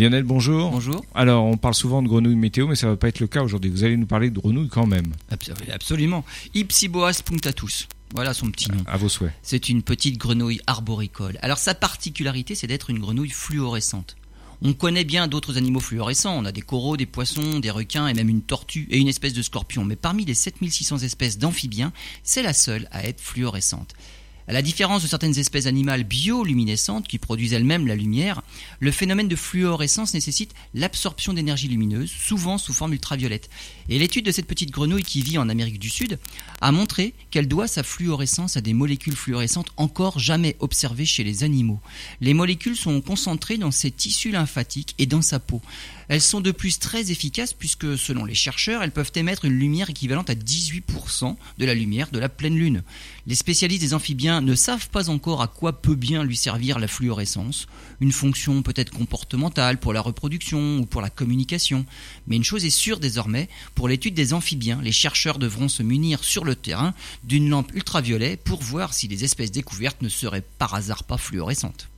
Lionel, bonjour. Bonjour. Alors, on parle souvent de grenouilles météo, mais ça ne va pas être le cas aujourd'hui. Vous allez nous parler de grenouilles quand même. Absolument. Ipsiboas punctatus. Voilà son petit nom. À vos souhaits. C'est une petite grenouille arboricole. Alors sa particularité, c'est d'être une grenouille fluorescente. On connaît bien d'autres animaux fluorescents, on a des coraux, des poissons, des requins et même une tortue et une espèce de scorpion, mais parmi les 7600 espèces d'amphibiens, c'est la seule à être fluorescente. À la différence de certaines espèces animales bioluminescentes qui produisent elles-mêmes la lumière, le phénomène de fluorescence nécessite l'absorption d'énergie lumineuse, souvent sous forme ultraviolette. Et l'étude de cette petite grenouille qui vit en Amérique du Sud a montré qu'elle doit sa fluorescence à des molécules fluorescentes encore jamais observées chez les animaux. Les molécules sont concentrées dans ses tissus lymphatiques et dans sa peau. Elles sont de plus très efficaces puisque, selon les chercheurs, elles peuvent émettre une lumière équivalente à 18% de la lumière de la pleine lune. Les spécialistes des amphibiens ne savent pas encore à quoi peut bien lui servir la fluorescence, une fonction peut-être comportementale pour la reproduction ou pour la communication. Mais une chose est sûre désormais, pour l'étude des amphibiens, les chercheurs devront se munir sur le terrain d'une lampe ultraviolet pour voir si les espèces découvertes ne seraient par hasard pas fluorescentes.